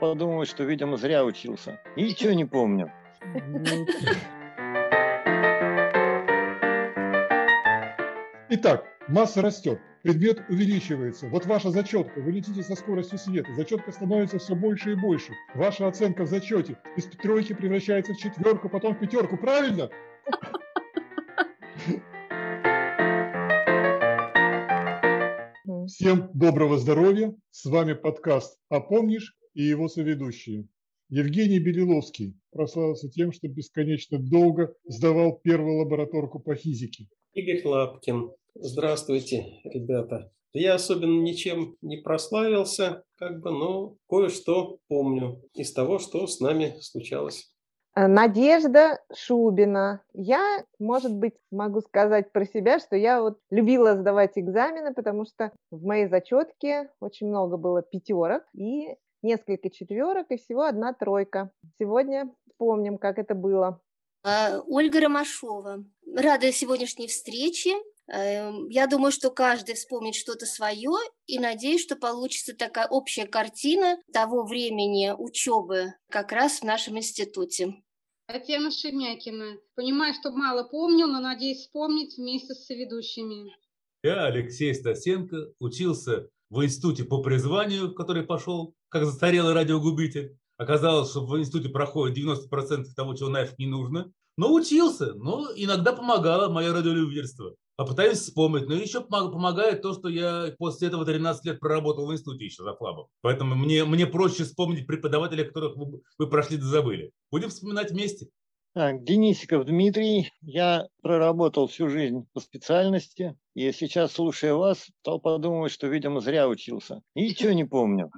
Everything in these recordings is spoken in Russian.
Подумывать, что, видимо, зря учился. Ничего не помню. Итак, масса растет, предмет увеличивается. Вот ваша зачетка, вы летите со скоростью света, зачетка становится все больше и больше. Ваша оценка в зачете из тройки превращается в четверку, потом в пятерку, правильно? Всем доброго здоровья. С вами подкаст «А помнишь?» И его соведущие. Евгений Белиловский прославился тем, что бесконечно долго сдавал первую лабораторку по физике. Игорь Лапкин. Здравствуйте, ребята. Я особенно ничем не прославился, как бы, но кое-что помню из того, что с нами случалось. Э, Надежда Шубина. Я, может быть, могу сказать про себя, что я вот любила сдавать экзамены, потому что в моей зачетке очень много было пятерок и несколько четверок, и всего одна тройка. Сегодня помним, как это было. А, Ольга Ромашова. Рада сегодняшней встрече. Эм, я думаю, что каждый вспомнит что-то свое и надеюсь, что получится такая общая картина того времени учебы как раз в нашем институте. Татьяна Шемякина. Понимаю, что мало помню, но надеюсь вспомнить вместе с соведущими. Я, Алексей Стасенко, учился в институте по призванию, в который пошел как застарелый радиогубитель. Оказалось, что в институте проходит 90% того, чего нафиг не нужно. Но учился, но иногда помогало мое радиолюбительство. Попытаюсь вспомнить, но еще помогает то, что я после этого 13 лет проработал в институте еще за флабом. Поэтому мне, мне проще вспомнить преподавателей, которых вы, вы прошли да забыли. Будем вспоминать вместе. Так, Денисиков Дмитрий, я проработал всю жизнь по специальности, и сейчас, слушая вас, стал подумывать, что, видимо, зря учился. Ничего не помню.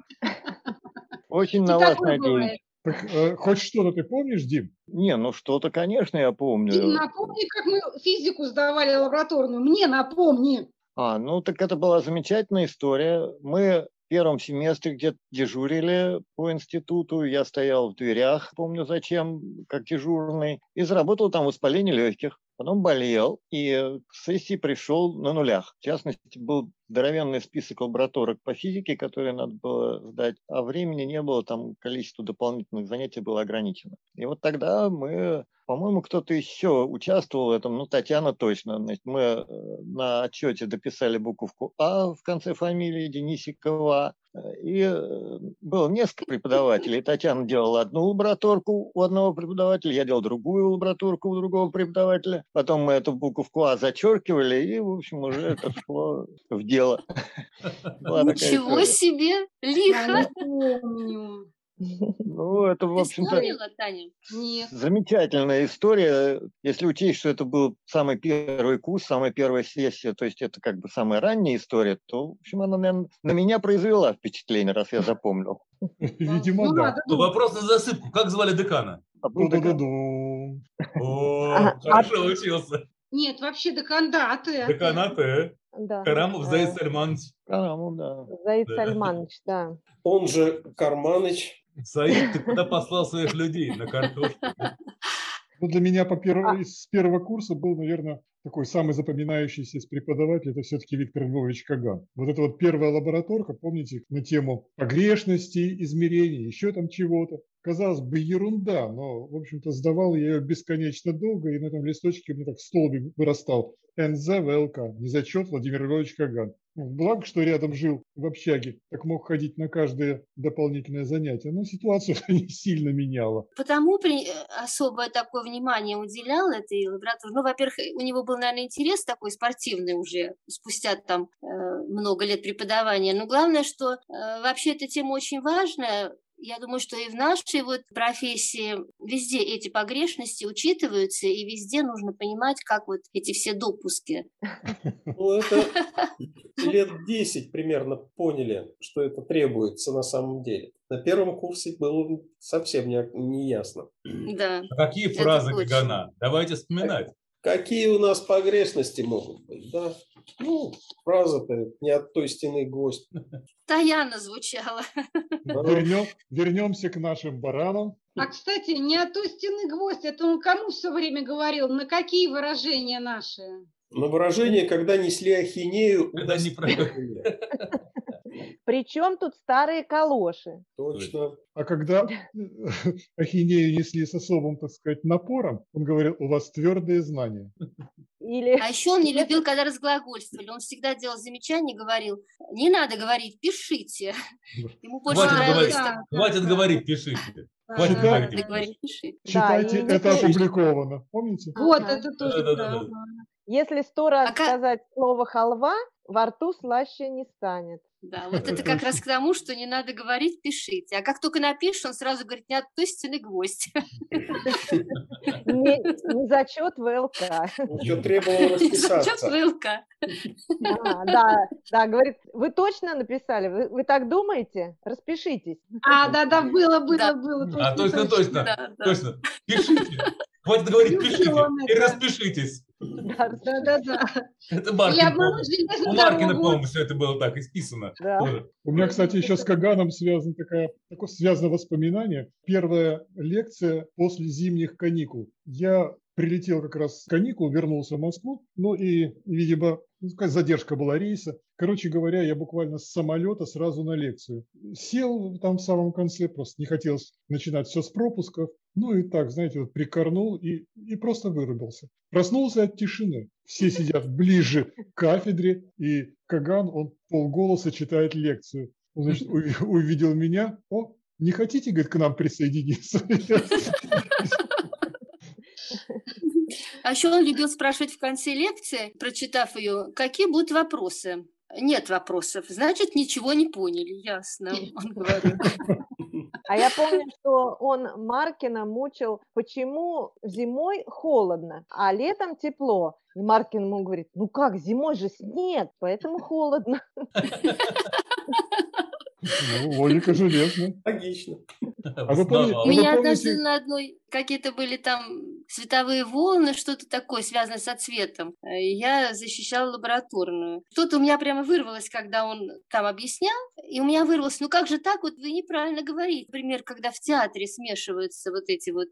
Очень на вас надеюсь. Так, э, хоть что-то ты помнишь, Дим? Не, ну что-то, конечно, я помню. Дим, напомни, как мы физику сдавали лабораторную. Мне напомни. А, ну так это была замечательная история. Мы в первом семестре где-то дежурили по институту. Я стоял в дверях, помню зачем, как дежурный, и заработал там воспаление легких. Потом болел и к сессии пришел на нулях. В частности, был здоровенный список лабораторок по физике, которые надо было сдать, а времени не было, там количество дополнительных занятий было ограничено. И вот тогда мы, по-моему, кто-то еще участвовал в этом, ну, Татьяна точно. Значит, мы э, на отчете дописали буковку А в конце фамилии Денисикова, и э, было несколько преподавателей. Татьяна делала одну лабораторку у одного преподавателя, я делал другую лабораторку у другого преподавателя. Потом мы эту буковку А зачеркивали, и, в общем, уже это шло в дело. Ничего себе! Лихо! Ну, это, в общем-то, замечательная история. Если учесть, что это был самый первый курс, самая первая сессия, то есть это как бы самая ранняя история, то, в общем, она, наверное, на меня произвела впечатление, раз я запомнил. Видимо, ну, да. Ну, вопрос на засыпку. Как звали декана? А. О, хорошо учился. Нет, вообще деканаты. Деканаты. Да. Карамов Заид Сальманович. Карамов, да. Заид Сальманович, да. Он же Карманыч. Саид, ты куда послал своих людей? На картошку? Ну, для меня по перв... с первого курса был, наверное, такой самый запоминающийся из преподавателей, это все-таки Виктор Львович Каган. Вот это вот первая лабораторка, помните, на тему погрешности, измерений, еще там чего-то. Казалось бы, ерунда, но, в общем-то, сдавал я ее бесконечно долго, и на этом листочке у меня так столбик вырастал. НЗ ВЛК, незачет Владимир Львович Каган. Благо, что рядом жил в общаге, так мог ходить на каждое дополнительное занятие. Но ситуацию не сильно меняло. Потому при... Э, особое такое внимание уделял этой лаборатории. Ну, во-первых, у него был, наверное, интерес такой спортивный уже, спустя там э, много лет преподавания. Но главное, что э, вообще эта тема очень важная, я думаю, что и в нашей вот профессии везде эти погрешности учитываются, и везде нужно понимать, как вот эти все допуски. Ну, это лет 10 примерно поняли, что это требуется на самом деле. На первом курсе было совсем не, не ясно. Да. А какие фразы Гагана? Давайте вспоминать. Какие у нас погрешности могут быть, да? Ну, фраза-то не от той стены гость. Таяна звучала. Вернем, вернемся к нашим баранам. А, кстати, не от той стены гвоздь, это он кому все время говорил? На какие выражения наши? На выражение, когда несли ахинею. Когда не Причем тут старые калоши? Точно. А когда ахинею несли с особым, так сказать, напором, он говорил, у вас твердые знания. Или... А еще он не любил, когда разглагольствовали. Он всегда делал замечания, говорил, не надо говорить, пишите. Ему больше Хватит нравилось говорить, так. хватит говорить, пишите. Хватит Да. говорить. Надо говорить, пишите. Читайте, и не это слышно. опубликовано. Помните? Вот, Ага. это тоже Да-да-да-да. правда. Если сто раз А как- сказать слово халва, во рту слаще не станет. Да, вот это как раз к тому, что не надо говорить, пишите. А как только напишешь, он сразу говорит, не относительный гвоздь. Не, не зачет ВЛК. Еще требовал Чё расписаться. вылка? А, да, да, говорит, вы точно написали? Вы, вы так думаете? Распишитесь. А, да-да, было, было, Да. было. А точно, точно, Да, да. точно. Пишите. Хватит говорить, пишите и это. распишитесь. Да, Да-да-да. Это И Маркин, обмануть по-моему. железную У Маркина, по-моему, все это было так исписано. да. Тоже. У меня, кстати, еще с Каганом связано такое, такое связано воспоминание. Первая лекция после зимних каникул. Я прилетел как раз с каникул, вернулся в Москву, ну и, видимо, ну, задержка была рейса. Короче говоря, я буквально с самолета сразу на лекцию. Сел там в самом конце, просто не хотелось начинать все с пропусков. Ну и так, знаете, вот прикорнул и, и просто вырубился. Проснулся от тишины. Все сидят ближе к кафедре, и Каган, он полголоса читает лекцию. Он, значит, уви- увидел меня. О, не хотите, говорит, к нам присоединиться? А еще он любил спрашивать в конце лекции, прочитав ее, какие будут вопросы. Нет вопросов, значит, ничего не поняли, ясно, он говорил. А я помню, что он Маркина мучил, почему зимой холодно, а летом тепло. И Маркин ему говорит, ну как, зимой же снег, поэтому холодно. Ну, логика железная. Логично. А вы помните- У вы меня помните- однажды на одной какие-то были там световые волны, что-то такое, связанное со цветом. Э, Я защищала лабораторную. Что-то у меня прямо вырвалось, когда он там объяснял, и у меня вырвалось, ну как же так, вот вы неправильно говорите. Например, когда в театре смешиваются вот эти вот,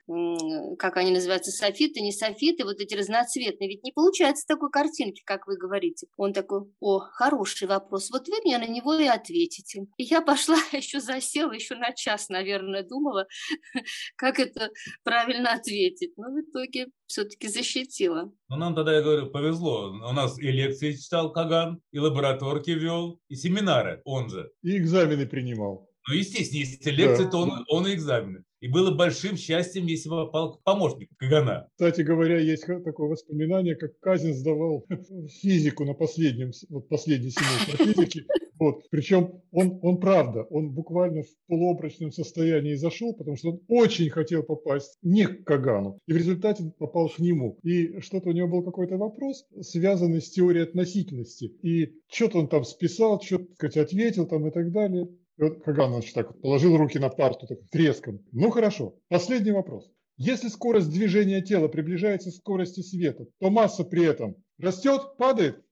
как они называются, софиты, не софиты, вот эти разноцветные, ведь не получается такой картинки, как вы говорите. Он такой, о, хороший вопрос, вот вы мне на него и ответите. И я пошла, еще засела, еще на час, наверное, думала, как это правильно ответить. Но в итоге все-таки защитила. Ну, нам тогда, я говорю, повезло. У нас и лекции читал Каган, и лабораторки вел, и семинары он же. И экзамены принимал. Ну, естественно, если лекции, Да. то он, он и экзамены. И было большим счастьем, если бы попал помощник Кагана. Кстати говоря, есть такое воспоминание, как Казин сдавал физику на последнем, вот последний семестр физики. Вот. Причем он, он правда, он буквально в полуобрачном состоянии зашел, потому что он очень хотел попасть не к Кагану. И в результате попал к нему. И что-то у него был какой-то вопрос, связанный с теорией относительности. И что-то он там списал, что-то, сказать, ответил там и так далее. И вот Каган, значит, так вот положил руки на парту так, треском. Ну хорошо, последний вопрос. Если скорость движения тела приближается к скорости света, то масса при этом растет, падает?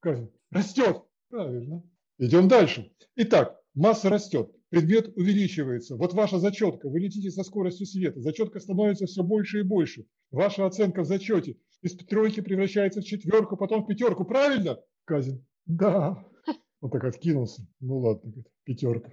Казин. Растет. Правильно. Идем дальше. Итак, масса растет, предмет увеличивается. Вот ваша зачетка, вы летите со скоростью света, зачетка становится все больше и больше. Ваша оценка в зачете из тройки превращается в четверку, потом в пятерку. Правильно? Казин. Да. Он так откинулся. Ну ладно, пятерка.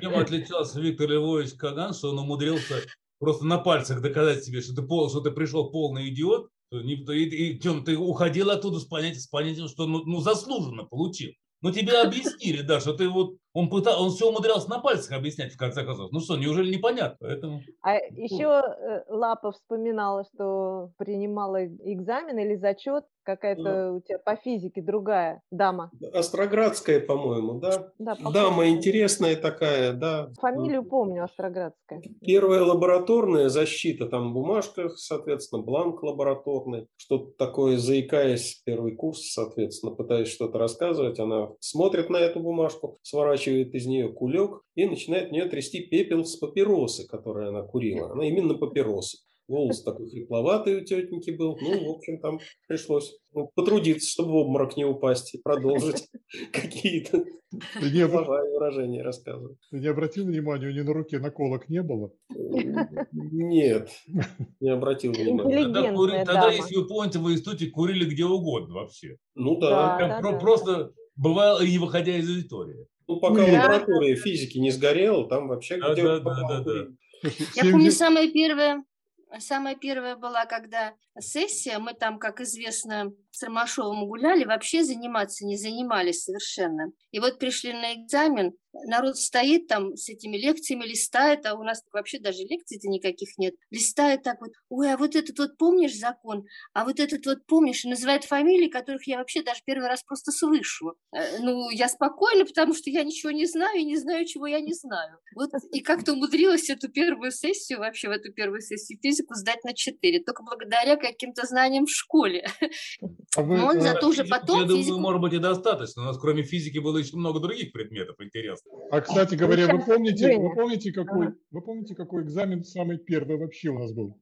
Чем отличался Виктор Львович Каган, что он умудрился просто на пальцах доказать себе, что ты, пол, что ты пришел полный идиот, не- и, и, Тём, ты уходил оттуда с понятием, с понятием что ну, ну, заслуженно получил. Ну тебе объяснили, да, что ты вот, он, пытал, он все умудрялся на пальцах объяснять в конце концов. Ну что, неужели непонятно? Поэтому А еще Лапа вспоминала, что принимала экзамен или зачет какая-то у тебя по физике другая дама. Остроградская, по-моему, да? Да, Дама похоже. интересная такая, да. Фамилию помню, Остроградская. Первая лабораторная защита, там в бумажках, соответственно, бланк лабораторный, что-то такое, заикаясь, первый курс, соответственно, пытаясь что-то рассказывать, она смотрит на эту бумажку, сворачивает из нее кулек и начинает в нее трясти пепел с папиросы, которую она курила. Она именно папиросы. Голос такой хрипловатый у тетеньки был. Ну, в общем, там пришлось ну, потрудиться, чтобы в обморок не упасть и продолжить какие-то слова и выражения рассказывать. Ты не обратил внимания, у нее на руке наколок не было? Нет, не обратил внимания. Тогда, если вы помните, в институте курили где угодно вообще. Ну да. Просто бывало и не выходя из аудитории. Ну, пока Нет. лаборатория физики не сгорела, там вообще Да, где да, да, да, курить. Я помню, самая первая, самая первая была, когда сессия, мы там, как известно, с Ромашовым гуляли, вообще заниматься не занимались совершенно. И вот пришли на экзамен, народ стоит там с этими лекциями, листает, а у нас вообще даже лекций-то никаких нет. Листает так вот, ой, а вот этот вот помнишь закон, а вот этот вот помнишь, и называет фамилии, которых я вообще даже первый раз просто слышу. Э, Ну, я спокойна, потому что я ничего не знаю и не знаю, чего я не знаю. Вот и как-то умудрилась эту первую сессию, вообще в эту первую сессию физику сдать на 4, только благодаря каким-то знаниям в школе. А вы, Но он э, зато уже потом Я думаю, физику... может быть, и достаточно. У нас кроме физики было еще много других предметов интересных. А, кстати говоря, вы помните, вы помните, какой, вы помните, какой экзамен самый первый вообще у нас был?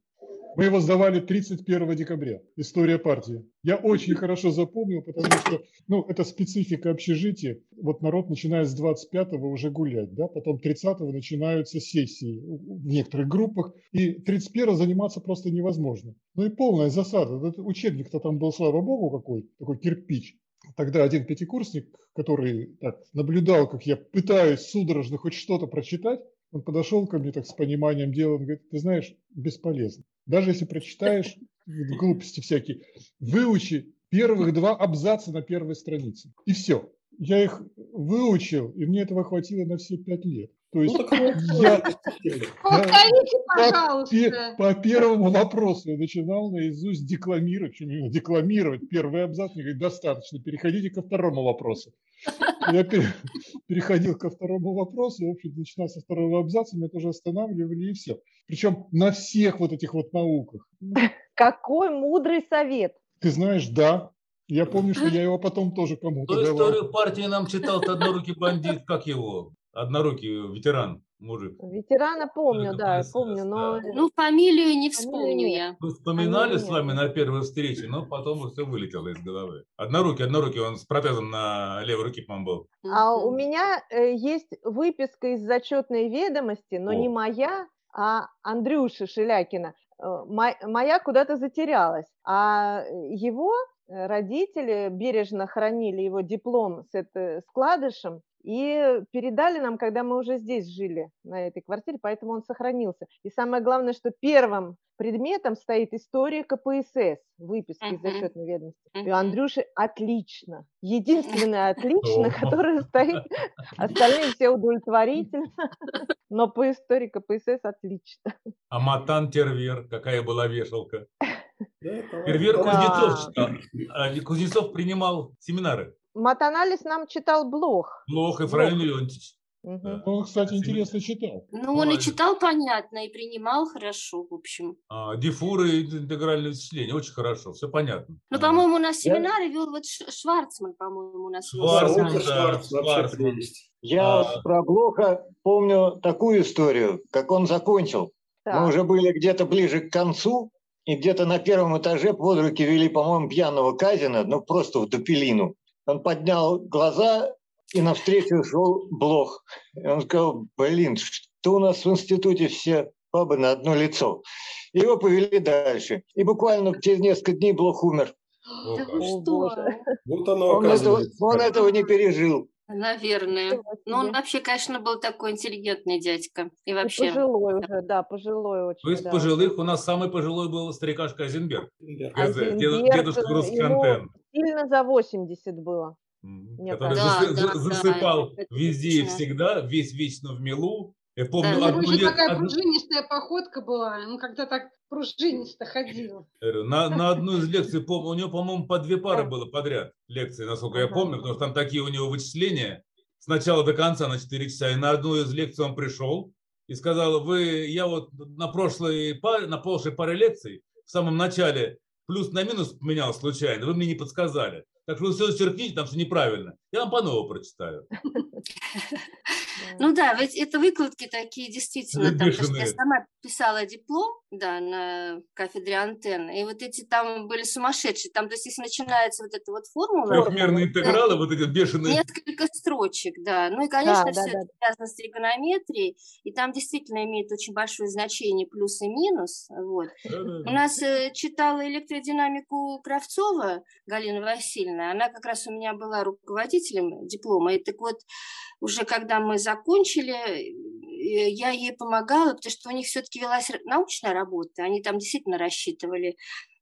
Мы его сдавали 31 декабря. История партии. Я очень хорошо запомнил, потому что, ну, это специфика общежития. Вот народ начинает с 25-го уже гулять, да, потом 30-го начинаются сессии в некоторых группах, и 31-го заниматься просто невозможно. Ну и полная засада. Этот учебник-то там был, слава богу, какой, такой кирпич. Тогда один пятикурсник, который так, наблюдал, как я пытаюсь судорожно хоть что-то прочитать, он подошел ко мне так с пониманием дела, он говорит, ты знаешь, бесполезно. Даже если прочитаешь глупости всякие, выучи первых два абзаца на первой странице. И все. Я их выучил, и мне этого хватило на все пять лет. То есть Ну, так вот, я. Повторите, пожалуйста. по первому вопросу я начинал наизусть декламировать, что именно декламировать первый абзац, мне говорит, достаточно, переходите ко второму вопросу. Я пере- переходил ко второму вопросу, в общем, начиная со второго абзаца, меня тоже останавливали и все. Причем на всех вот этих вот науках. Какой мудрый совет. Ты знаешь, да, я помню, что я его потом тоже кому-то Ту давал. историю партии нам читал однорукий бандит, как его? Однорукий ветеран, мужик. Ветерана помню, да, помню, но... Ну, фамилию не вспомню я. Мы вспоминали с вами на первой встрече, но потом все вылетело из головы. Однорукий, однорукий, он с протезом на левой руке, по-моему, был. А у меня э, есть выписка из зачетной ведомости, но не моя, а Андрюши Шелякина. Э, мо- Моя куда-то затерялась, а его э, родители бережно хранили его диплом с это- складышем и передали нам, когда мы уже здесь жили, на этой квартире, поэтому он сохранился. И самое главное, что первым предметом стоит история КПСС, выписка из Мгм. зачетной ведомости. И у. Андрюши отлично. Единственное отлично, которое стоит. Остальные все удовлетворительно. Но по истории КПСС отлично. А Матан Тервер, какая была вешалка. Тервер. Кузнецов читал. А Кузнецов принимал семинары. Матанализ нам читал Блох. Блох и Фраиль Леонтьевич. Да. Он, кстати, интересно читал. Ну, он и читал понятно, и принимал хорошо, в общем. А, Дифуры и интегральные вычисления. Очень хорошо, все понятно. Ну, А, по-моему, у нас семинары вел вот Шварцман, по-моему, у нас Шварцман, да, Шварцман. прелесть. Я А. про Блоха помню такую историю, как он закончил. Мы Так. уже были где-то ближе к концу, и где-то на первом этаже под руки вели, по-моему, пьяного Казина, ну просто в дупелину. Он поднял глаза, и навстречу шел Блох. И он сказал, блин, что у нас в институте все бабы на одно лицо. И его повели дальше. И буквально через несколько дней Блох умер. О, Да что? Вот оно Он этого, он этого не пережил. Наверное. Ничего Ну, он вообще, конечно, был такой интеллигентный дядька. И И вообще... пожилой уже, да, пожилой очень. Из да. пожилых у нас самый пожилой был старикашка Азенберг. Дед- Азенберг, Дедушка э, русский ему антенн. Сильно за 80 было. Мне который Да, за- да, засыпал да, везде и всегда, весь вечно в милу. Я помню Да. У него одну же лет- такая пружинистая походка была. Он когда так пружинисто ходил. На, на одну из лекций, у него, по-моему, по две пары было подряд лекции, насколько я помню, потому что там такие у него вычисления с начала до конца на 4 часа. И на одну из лекций он пришел и сказал, вы, я вот на прошлой паре, на прошлой паре лекций в самом начале плюс на минус поменял случайно, вы мне не подсказали. Так что вы все черкните, там все неправильно. Я вам по новому прочитаю. Ну да, ведь это выкладки такие действительно. Там, потому что я сама писала диплом, да, на кафедре антенны, и вот эти там были сумасшедшие. Там, то есть, если начинается вот эта вот формула, Трехмерные интегралы, вот эти бешеные. несколько строчек, да. Ну и, конечно, да, все да. это связано с тригонометрией, и там действительно имеет очень большое значение плюс и минус. Вот. У нас э, читала электродинамику Кравцова Галина Васильевна. Она как раз у меня была руководителем диплома. И так вот, уже когда мы закончили, э, я ей помогала, потому что у них все-таки велась научная работа. Они там действительно рассчитывали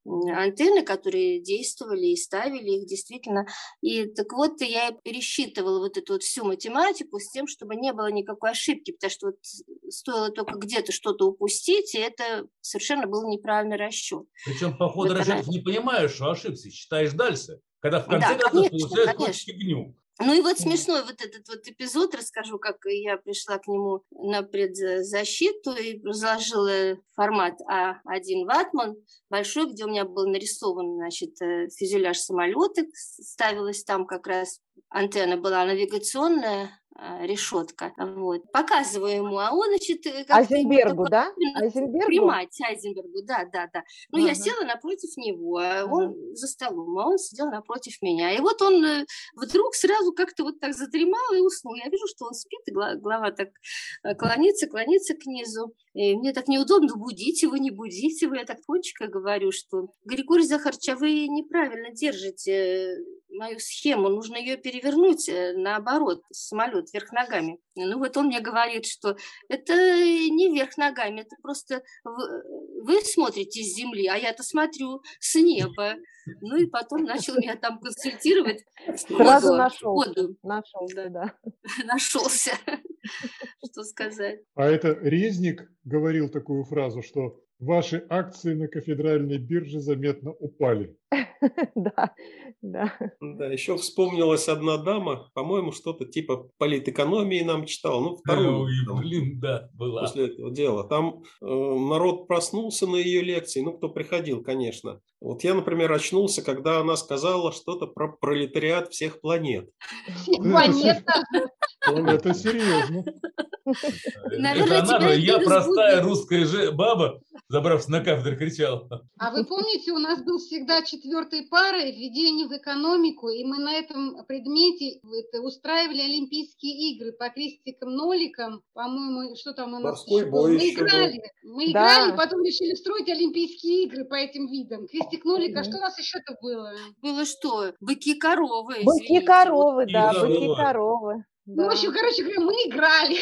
антенны, которые действовали и ставили их действительно. И так вот я пересчитывала вот эту вот всю математику с тем, чтобы не было никакой ошибки, потому что вот стоило только где-то что-то упустить, и это совершенно был неправильный расчет. Причем по ходу Вот расчетов она- не понимаешь, что ошибся, считаешь дальше. Когда в Да, конце концов конечно, получаешь конечно. фигню. Ну и вот смешной вот этот вот эпизод, расскажу, как я пришла к нему на предзащиту и разложила формат А1 ватман большой, где у меня был нарисован, значит, э, фюзеляж самолета, ставилась там как раз антенна была навигационная, решетка. Вот. Показываю ему, а он, значит, э, Айзенбергу, такое да? Айзенбергу? Примать Айзенбергу, да, да, да. Ну, я Ага. села напротив него, а он за столом, а он сидел напротив меня. И вот он э, вдруг сразу как-то вот так задремал и уснул. Я вижу, что он спит, и голова так э, клонится, клонится к низу. И мне так неудобно, будить его, не будить его. Я так тончика говорю, что Григорий Захарович, а вы неправильно держите э, мою схему, нужно ее перевернуть э, наоборот, самолет вверх ногами. Ну вот он мне говорит, что это не вверх ногами, это просто вы, вы смотрите с земли, а я-то смотрю с неба. Ну и потом начал меня там консультировать. Сразу Сходу, нашел. Нашелся, да. нашелся, что сказать. А это Резник говорил такую фразу, что ваши акции на кафедральной бирже заметно упали. Да, да. Да, еще вспомнилась одна дама, по-моему, что-то типа политэкономии нам читала, ну, вторую. Блин, да, была. после этого дела. Там э, народ проснулся на ее лекции, ну, кто приходил, конечно. Вот я, например, очнулся, когда она сказала что-то про пролетариат всех планет. Планета. Это серьезно. Наверное, Это она я простая русская же баба, забравшись на кафедру, кричал. А вы помните, у нас был всегда четвертой парой введение в экономику, и мы на этом предмете устраивали Олимпийские игры по крестикам, ноликам, по-моему, что там у нас Морской еще бой Мы еще был. играли, мы Да. играли, потом решили строить Олимпийские игры по этим видам. Крестик, нолик, а Мгм. что у нас еще-то было? Было что? Быки-коровы, Быки извините. коровы, И да, коровы. быки коровы. Ну, в да. общем, короче говоря, мы играли.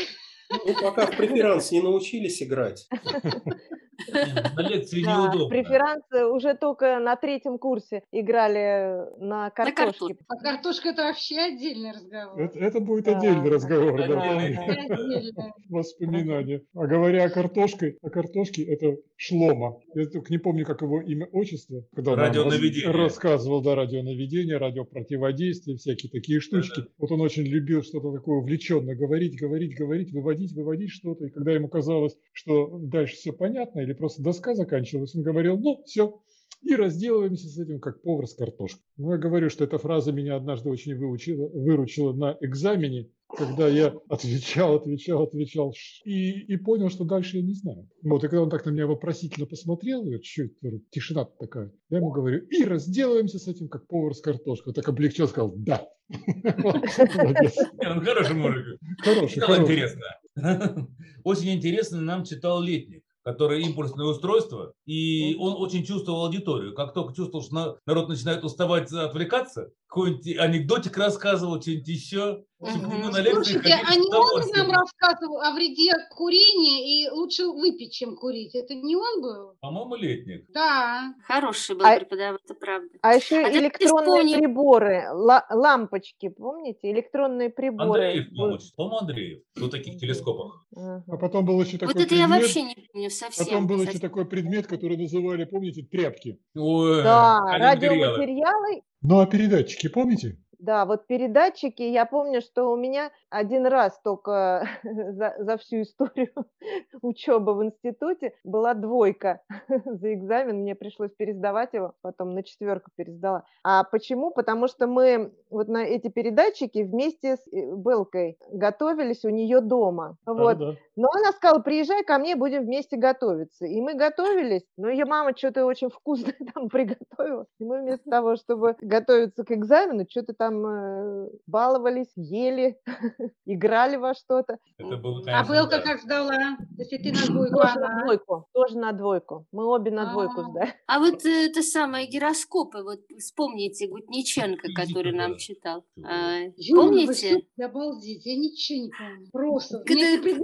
Ну, пока в преферанс не научились играть. На лекции Да, неудобно. преферансы уже только на третьем курсе играли на картошке. картошке. А картошка это вообще отдельный разговор. Это, это будет Да. отдельный разговор. да. Воспоминания. А говоря о картошке, о картошке, это Шлома. Я только не помню, как его имя, отчество. Когда Радионаведение. рас- рассказывал, да, радионаведение, радиопротиводействие, всякие такие штучки. Вот он очень любил что-то такое увлеченно говорить, говорить, говорить, выводить, выводить что-то. И когда ему казалось, что дальше все понятно или просто доска заканчивалась, он говорил, ну, все, и разделываемся с этим, как повар с картошкой. Ну, я говорю, что эта фраза меня однажды очень выучила, выручила на экзамене, когда я отвечал, отвечал, отвечал, и, и понял, что дальше я не знаю. Вот, и когда он так на меня вопросительно посмотрел, я чуть тишина такая, я ему говорю, и разделываемся с этим, как повар с картошкой. Он так облегчил, сказал, да. Ну, хороший мужик. Хороший. интересно. Очень интересно нам читал Летник, который импульсное устройство, и он очень чувствовал аудиторию. Как только чувствовал, что на- народ начинает уставать, отвлекаться, какой-нибудь анекдотик рассказывал, что-нибудь еще. Лекции Слушайте, а не он нам рассказывал о вреде курения и лучше выпить, чем курить? Это не он был? По-моему, Летник. Да. Хороший был А- преподаватель, это правда. А еще А электронные вспомним- приборы, ла- лампочки, помните? Электронные приборы. Андреев, по-моему, по-моему, Андреев. В таких телескопах. Ага. А потом был еще такой Вот это я предмет, вообще не помню совсем. потом был еще совсем. такой предмет, который называли, помните, тряпки. Ой, Да, радиоматериалы. Ну, а передатчики, помните? Да, вот передатчики, я помню, что у меня один раз только за, за всю историю учебы в институте была двойка за экзамен, мне пришлось пересдавать его, потом на четверку пересдала. А почему? Потому что мы вот на эти передатчики вместе с э, Белкой готовились у нее дома. Вот. Да, да. Но она сказала, приезжай ко мне, будем вместе готовиться. И мы готовились, но ее мама что-то очень вкусное там приготовила. И мы вместо того, чтобы готовиться к экзамену, что-то там э, баловались, ели, играли во что-то. Это было, конечно, а Белка да. как ждала? Если ты на двойку, тоже она... на двойку, тоже на двойку. Мы обе на двойку ждали. А вот э, это самое гироскопы, вот вспомните Гутниченко, который нам читал. А, помните? Обалдеть, я ничего не помню. Просто.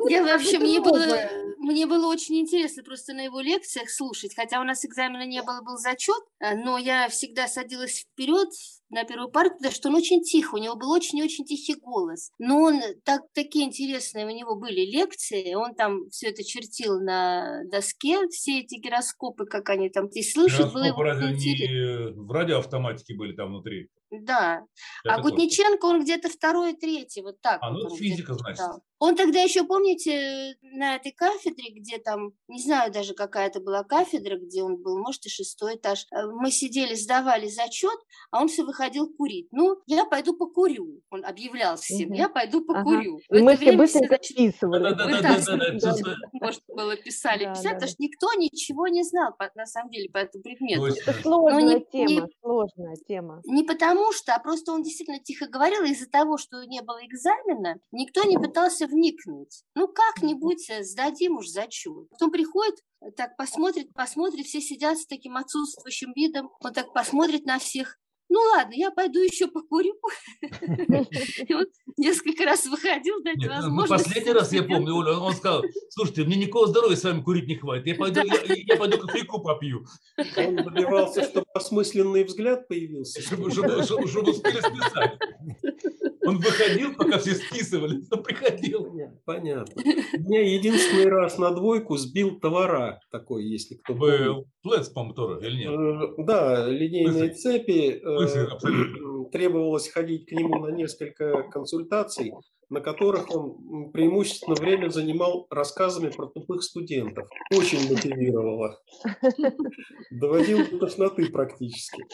Я вообще, мне было, мне было очень интересно просто на его лекциях слушать, хотя у нас экзамена не было, был зачет, э, но я всегда садилась вперед, на первую парту, потому что он очень тихо, у него был очень-очень тихий голос. Но он, так, такие интересные у него были лекции, он там все это чертил на доске, все эти гироскопы, как они там, и слышать было разве не в радиоавтоматике были там внутри? Да. Это а Гутниченко, он где-то второй, третий, вот так. А, ну, вот физика, значит. Он тогда еще, помните, на этой кафедре, где там, не знаю даже, какая это была кафедра, где он был, может, и шестой этаж, э, мы сидели, сдавали зачет, а он все выходил курить. Ну, я пойду покурю. Он объявлял всем, угу. я пойду покурю. Ага. И мы все быстренько записывали. Да, да, да, да, Может, было писали, писать, потому что никто ничего не знал, на самом деле, по этому предмету. Это сложная тема, сложная тема. Не потому что, а просто он действительно тихо говорил, из-за того, что не было экзамена, никто не пытался вникнуть. Ну, как-нибудь э, сдадим уж зачет. Потом приходит, э, так посмотрит, посмотрит, все сидят с таким отсутствующим видом, он так посмотрит на всех, ну ладно, я пойду еще покурю. И он несколько раз выходил, дать Нет, ну, возможность. Последний раз я помню, Оля, он сказал, слушайте, мне никакого здоровья с вами курить не хватит, я пойду, я, я пойду кофейку попью. Он добивался, чтобы осмысленный взгляд появился. Чтобы, чтобы, чтобы, чтобы успели списать. Он выходил, пока все списывали, но приходил. Понятно. Меня единственный раз на двойку сбил товара такой, если кто Был. Плец, по-моему, тоже, или нет? Э, да, линейные цепи. Э, требовалось ходить к нему на несколько консультаций на которых он преимущественно время занимал рассказами про тупых студентов. Очень мотивировало. Доводил до тошноты практически.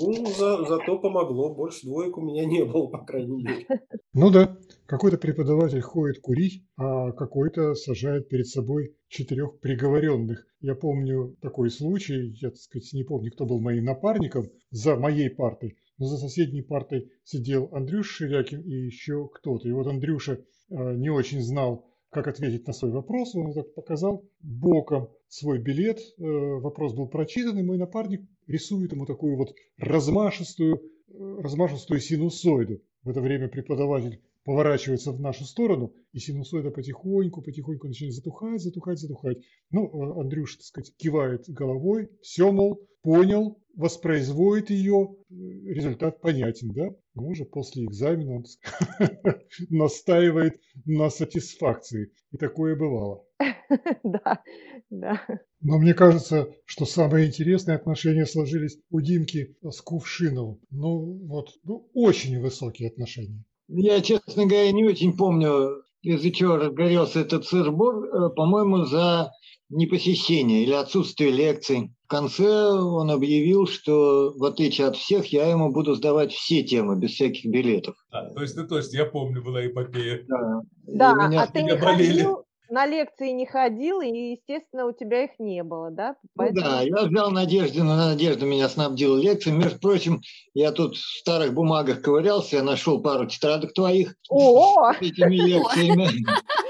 Ну, за, зато помогло. Больше двоек у меня не было, по крайней мере. Ну да, какой-то преподаватель ходит курить, а какой-то сажает перед собой четырех приговоренных. Я помню такой случай, я, так сказать, не помню, кто был моим напарником за моей партой, но за соседней партой сидел Андрюша Ширякин и еще кто-то. И вот Андрюша э, не очень знал, как ответить на свой вопрос. Он так показал боком свой билет. Э, вопрос был прочитан, и мой напарник рисует ему такую вот размашистую, э, размашистую синусоиду. В это время преподаватель поворачивается в нашу сторону, и синусоида потихоньку, потихоньку начинает затухать, затухать, затухать. Ну, Андрюша, так сказать, кивает головой, все, мол, понял, воспроизводит ее, результат понятен, да? Но уже после экзамена он настаивает на сатисфакции. И такое бывало. Да, да. Но мне кажется, что самые интересные отношения сложились у Димки с Кувшиновым. Ну, вот, ну, очень высокие отношения. Я, честно говоря, не очень помню, из-за чего разгорелся этот сырбор. Э, по-моему, за непосещение или отсутствие лекций. В конце он объявил, что в отличие от всех, я ему буду сдавать все темы без всяких билетов. А, то есть, ну, то есть я помню, была эпопея. Да, да а ты не болели. ходил, на лекции не ходил, и, естественно, у тебя их не было, да? Поэтому... Ну, да, я взял Надежду, но Надежда меня снабдила лекциями. Между прочим, я тут в старых бумагах ковырялся, я нашел пару тетрадок твоих О! с этими лекциями.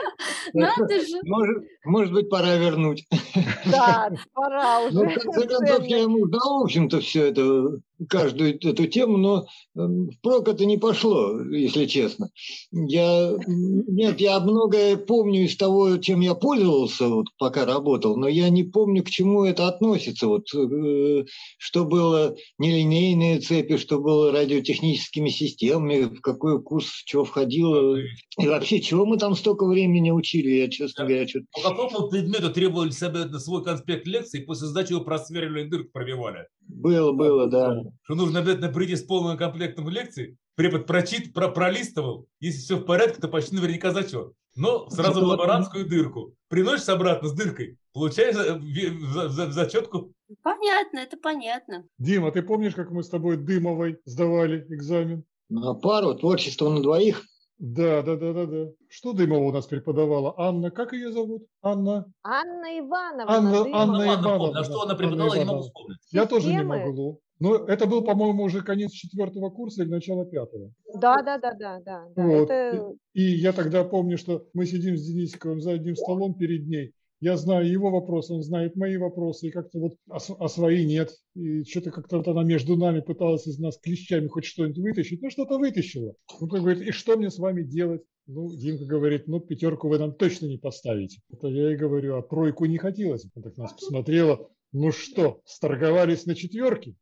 Надо же. Может, может быть, пора вернуть. Да, пора уже. Ну, в конце концов, я ему дал, в общем-то, все это, каждую эту тему, но эм, впрок это не пошло, если честно. Я, нет, я многое помню из того, чем я пользовался, вот, пока работал, но я не помню, к чему это относится. Вот, э, что было нелинейные цепи, что было радиотехническими системами, в какой курс чего входило. И вообще, чего мы там столько времени учили, я, честно говоря, что-то какому предмету требовали себе свой конспект лекции, после сдачи его просверливали дырку пробивали? Было, было, да. Что нужно обязательно прийти с полным комплектом лекций, препод прочит, про, пролистывал, если все в порядке, то почти наверняка зачет. Но сразу в лаборантскую дырку. Приносишь обратно с дыркой, получаешь э, в, в, в зачетку. Понятно, это понятно. Дима, ты помнишь, как мы с тобой Дымовой сдавали экзамен? На пару, творчество на двоих. Да, да, да, да, да. Что Дымова у нас преподавала? Анна, как ее зовут? Анна? Анна Ивановна. Анна, Дымова. Анна Ивановна. помню. Что она преподавала, Анна я не могу вспомнить. Я тоже не Системы? могу. Но это был, по-моему, уже конец четвертого курса или начало пятого. Да, да, да, да, да. Вот. Это И я тогда помню, что мы сидим с Денисиковым за одним столом перед ней. Я знаю его вопросы, он знает мои вопросы, и как-то вот, с- а свои нет. И что-то как-то вот она между нами пыталась из нас клещами хоть что-нибудь вытащить. Ну, что-то вытащила. Ну, как говорит, и что мне с вами делать? Ну, Димка говорит, ну, пятерку вы нам точно не поставите. Это я ей говорю, а тройку не хотелось. Она так нас посмотрела. Ну что, сторговались на четверке?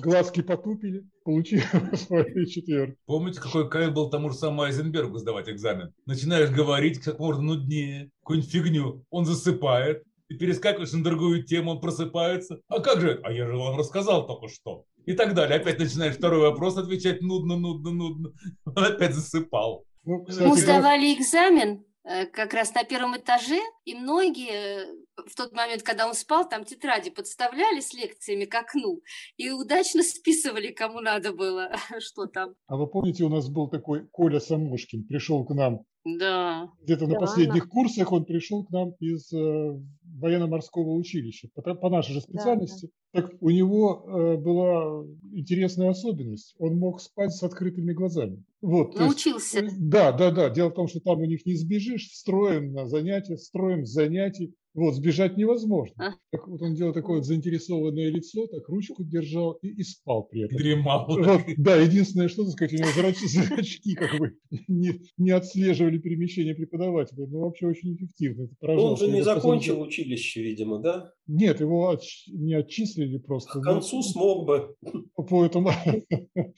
Глазки потупили, получили свои четверки. Помните, какой кайф был тому же самому Айзенбергу сдавать экзамен? Начинаешь говорить как можно нуднее, какую-нибудь фигню, он засыпает, ты перескакиваешь на другую тему, он просыпается. А как же? А я же вам рассказал только что. И так далее. Опять начинаешь второй вопрос отвечать нудно, нудно, нудно. Он опять засыпал. Ну, Мы кстати, говоря, сдавали экзамен как раз на первом этаже, и многие э, в тот момент, когда он спал, там тетради подставляли с лекциями к окну и удачно списывали, кому надо было, что там. А вы помните, у нас был такой Коля Самошкин, пришел к нам Да. где-то на Да, последних курсах, он пришел к нам из э, военно-морского училища, по, по нашей же специальности. Так у него э, была интересная особенность, он мог спать с открытыми глазами. Вот, то есть, Научился. э, да, да, да. Дело в том, что там у них не сбежишь, строим на занятия, строим с занятий. Вот, сбежать невозможно. А. Так вот он делал такое вот заинтересованное лицо, так ручку держал и, и спал при этом. Дремал. Вот, да, единственное, что, так сказать, у него зрач- зрачки как бы не, не отслеживали перемещение преподавателя. Ну, вообще очень эффективно. Это Он же не закончил училище, видимо, да? Нет, его отч- не отчислили просто. К но концу смог бы. Поэтому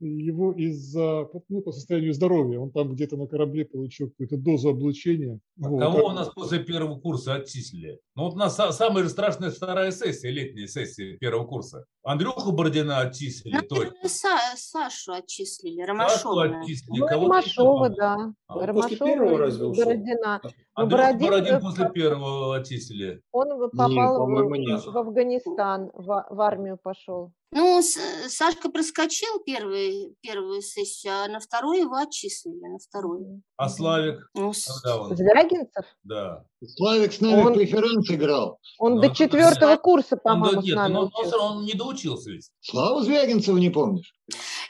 его из-за, ну, по состоянию здоровья, он там где-то на корабле получил какую-то дозу облучения. А Вот, Кого у нас после первого курса отчислили? Ну вот у нас са- самая страшная вторая сессия, летняя сессия первого курса. Андрюху Бородина отчислили. Наверное, Са- Сашу отчислили, Ромашова. отчислили. ну, Ромашова, да. А, после Ромашова первого и разве? Бородина. Ну, Андрюху Бородин, Бородин после первого отчислили. Он попал по-моему, в, нет. в Афганистан, в, в армию пошел. Ну, С- Сашка проскочил первый, первую сессию, а на вторую его отчислили, на вторую. А Славик, Ну, с- когда он? Звягинцев? Да. Славик с нами Он- в преферанс играл. Он Ну, до четвертого курса, Он, по-моему, да, с нет, нами но он, он равно не доучился ведь. Славу Звягинцева не помнишь?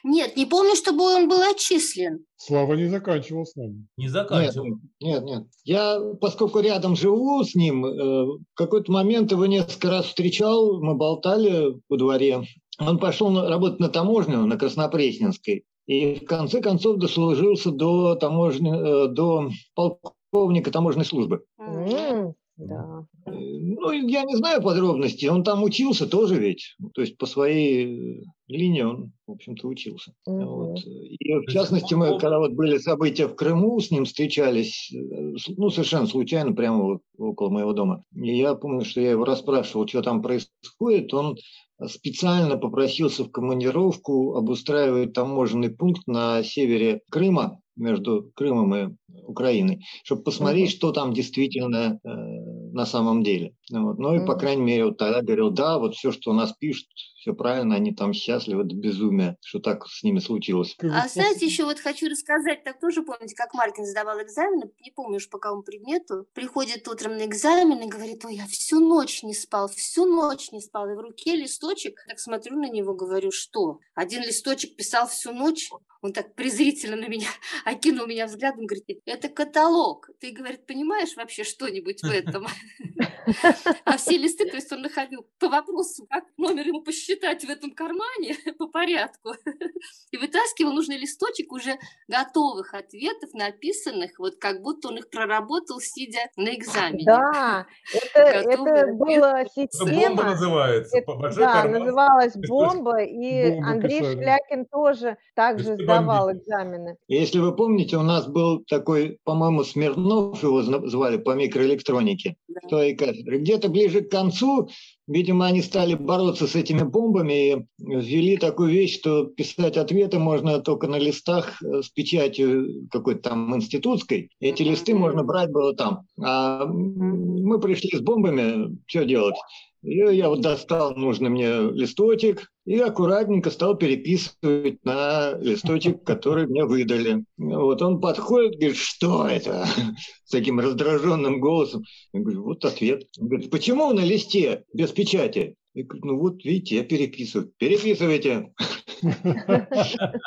Нет, не помню, чтобы он был отчислен. Слава не заканчивал с нами. Не Нет, заканчивал. нет, нет. Я, поскольку рядом живу с ним, э, в какой-то момент его несколько раз встречал, мы болтали во дворе. Он пошел на- работать на таможню, на Краснопресненской, и в конце концов дослужился до, таможни, э, до полковника таможенной службы. М, Да. Э, Ну, я не знаю подробностей, он там учился тоже ведь, то есть по своей э, линии он, в общем-то, учился. Мгм. Вот. И в частности, мы, когда вот были события в Крыму, с ним встречались, э, ну, совершенно случайно, прямо вот около моего дома. И я помню, что я его расспрашивал, что там происходит. Он специально попросился в командировку обустраивать таможенный пункт на севере Крыма, между Крымом и Украиной, чтобы посмотреть, что там действительно на самом деле. Вот. Ну и, по крайней мере, вот тогда говорил, да, вот все, что у нас пишут, все правильно, они там счастливы до безумия, что так с ними случилось. А знаете, еще вот хочу рассказать, так тоже помните, как Маркин сдавал экзамены, не помню уж по какому предмету, приходит утром на экзамен и говорит, ой, я всю ночь не спал, всю ночь не спал, и в руке листочек, так смотрю на него, говорю, что? Один листочек писал всю ночь, он так презрительно на меня окинул меня взглядом, говорит, это каталог. Ты, говорит, понимаешь вообще что-нибудь в этом? А все листы, то есть он находил по вопросу, как номер ему посчитать в этом кармане по порядку. И вытаскивал нужный листочек уже готовых ответов, написанных, вот как будто он их проработал, сидя на экзамене. Да, это, это была Это бомба система. называется. Это- да, карман. называлась бомба, и Бомбу Андрей писали. Шлякин тоже также сдавал экзамены. Если вы помните, у нас был такой, по-моему, Смирнов, его звали по микроэлектронике, Да. Где-то ближе к концу видимо, они стали бороться с этими бомбами и ввели такую вещь, что писать ответы можно только на листах э, с печатью какой-то там институтской. Эти листы можно брать было там. А мы пришли с бомбами, что делать? И я вот достал нужный мне листочек и аккуратненько стал переписывать на листочек, который мне выдали. Вот он подходит, говорит, что это? С таким раздраженным голосом. Я говорю, вот ответ. Он говорит, почему на листе без печати? Я говорю, ну вот видите, я переписываю. Переписывайте.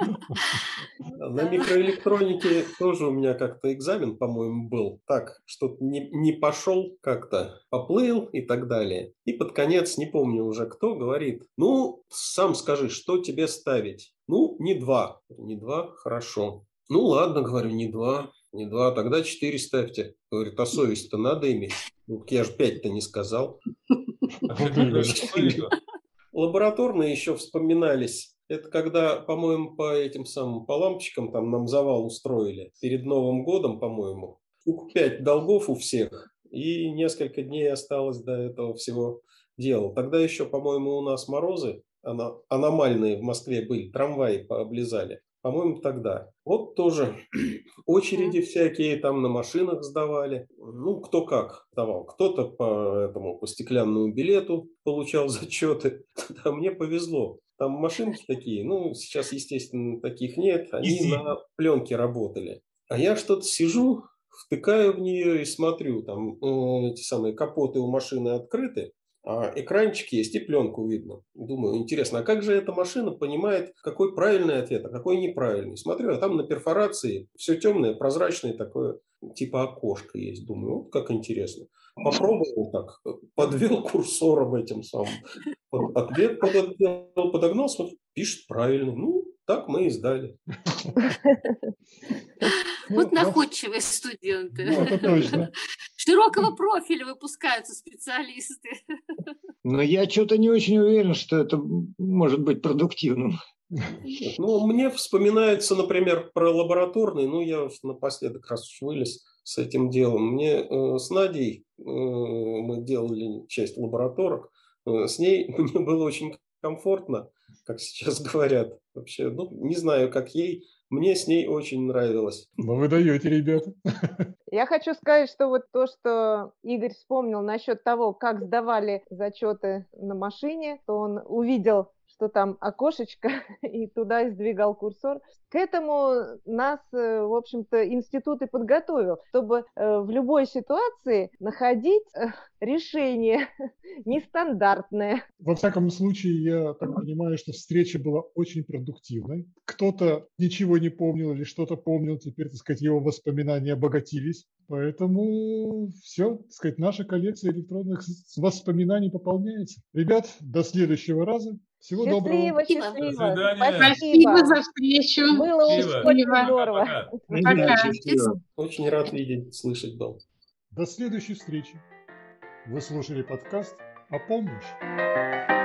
На микроэлектронике тоже у меня как-то экзамен, по-моему, был. Так, что-то не, не пошел как-то, поплыл и так далее. И под конец, не помню уже кто, говорит, ну, сам скажи, что тебе ставить? Ну, не два. Не два, хорошо. Ну, ладно, говорю, не два. Не два, тогда четыре ставьте. Говорит, а совесть-то надо иметь. Ну, я же пять-то не сказал. Лабораторные еще вспоминались это когда, по-моему, по этим самым, по лампочкам там нам завал устроили перед Новым годом, по-моему. Пять долгов у всех, и несколько дней осталось до этого всего дела. Тогда еще, по-моему, у нас морозы аномальные в Москве были, трамваи пооблизали. По-моему, тогда. Вот тоже очереди всякие там на машинах сдавали. Ну, кто как сдавал. Кто-то по этому, по стеклянному билету получал зачеты. А мне повезло. Там машинки такие, ну, сейчас, естественно, таких нет, они Изи. на пленке работали. А я что-то сижу, втыкаю в нее и смотрю, там э, эти самые капоты у машины открыты, а экранчик есть и пленку видно. Думаю, интересно, а как же эта машина понимает, какой правильный ответ, а какой неправильный? Смотрю, а там на перфорации все темное, прозрачное такое, типа окошко есть. Думаю, вот как интересно. Попробовал так, подвел курсором этим самым. Ответ подогнал, подогнал смотрю, пишет правильно. Ну, так мы и сдали. Вот находчивые студенты. Ну, это точно. Широкого профиля выпускаются специалисты. Но я что-то не очень уверен, что это может быть продуктивным. Ну, мне вспоминается, например, про лабораторный, ну, я уж напоследок раз уж вылез с этим делом. Мне э, с Надей э, мы делали часть лабораторок, э, с ней мне было очень комфортно, как сейчас говорят. Вообще, ну, не знаю, как ей, мне с ней очень нравилось. Ну, вы даете, ребята. Я хочу сказать, что вот то, что Игорь вспомнил насчет того, как сдавали зачеты на машине, то он увидел что там окошечко, и туда сдвигал курсор. К этому нас, э, в общем-то, институт и подготовил, чтобы э, в любой ситуации находить э, решение нестандартное. Во всяком случае, я так понимаю, что встреча была очень продуктивной. Кто-то ничего не помнил или что-то помнил, теперь, так сказать, его воспоминания обогатились. Поэтому все, так сказать, наша коллекция электронных воспоминаний пополняется. Ребят, до следующего раза. Всего счастливо, доброго. Счастливо, До Спасибо за встречу. Было Счастливо. очень здорово. Пока. Очень рад видеть, слышать был. До следующей встречи. Вы слушали подкаст «А помнишь?».